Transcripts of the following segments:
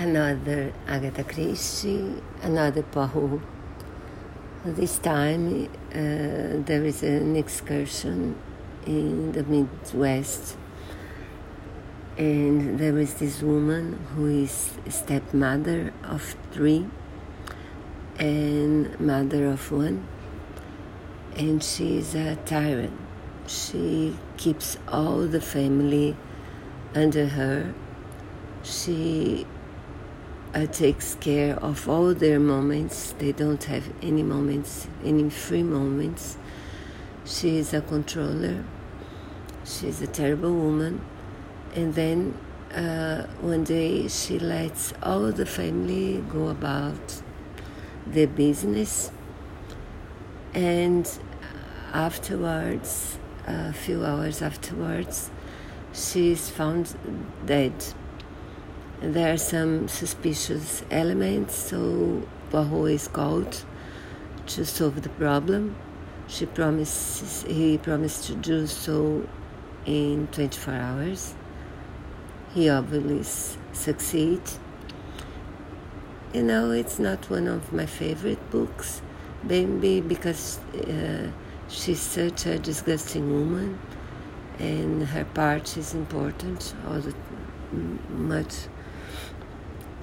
another Agatha Christie, another Poirot. This time uh, there is an excursion in the Midwest, and there is this woman who is stepmother of three and mother of one, and she is a tyrant. She keeps all the family under her. She uh, takes care of all their moments. They don't have any moments, any free moments. She is a controller. She is a terrible woman. And then uh, one day she lets all the family go about their business. And afterwards, a few hours afterwards, she is found dead there are some suspicious elements, so Poirot is called to solve the problem. She promises he promised to do so in 24 hours. He obviously succeeds. You know, it's not one of my favorite books, maybe because uh, she's such a disgusting woman, and her part is important, all the much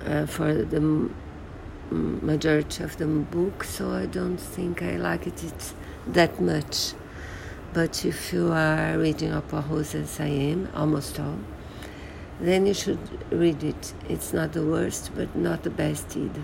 uh, for the majority of the book, so I don't think I liked it that much. But if you are reading Poirot as I am, almost all, then you should read it. It's not the worst, but not the best either.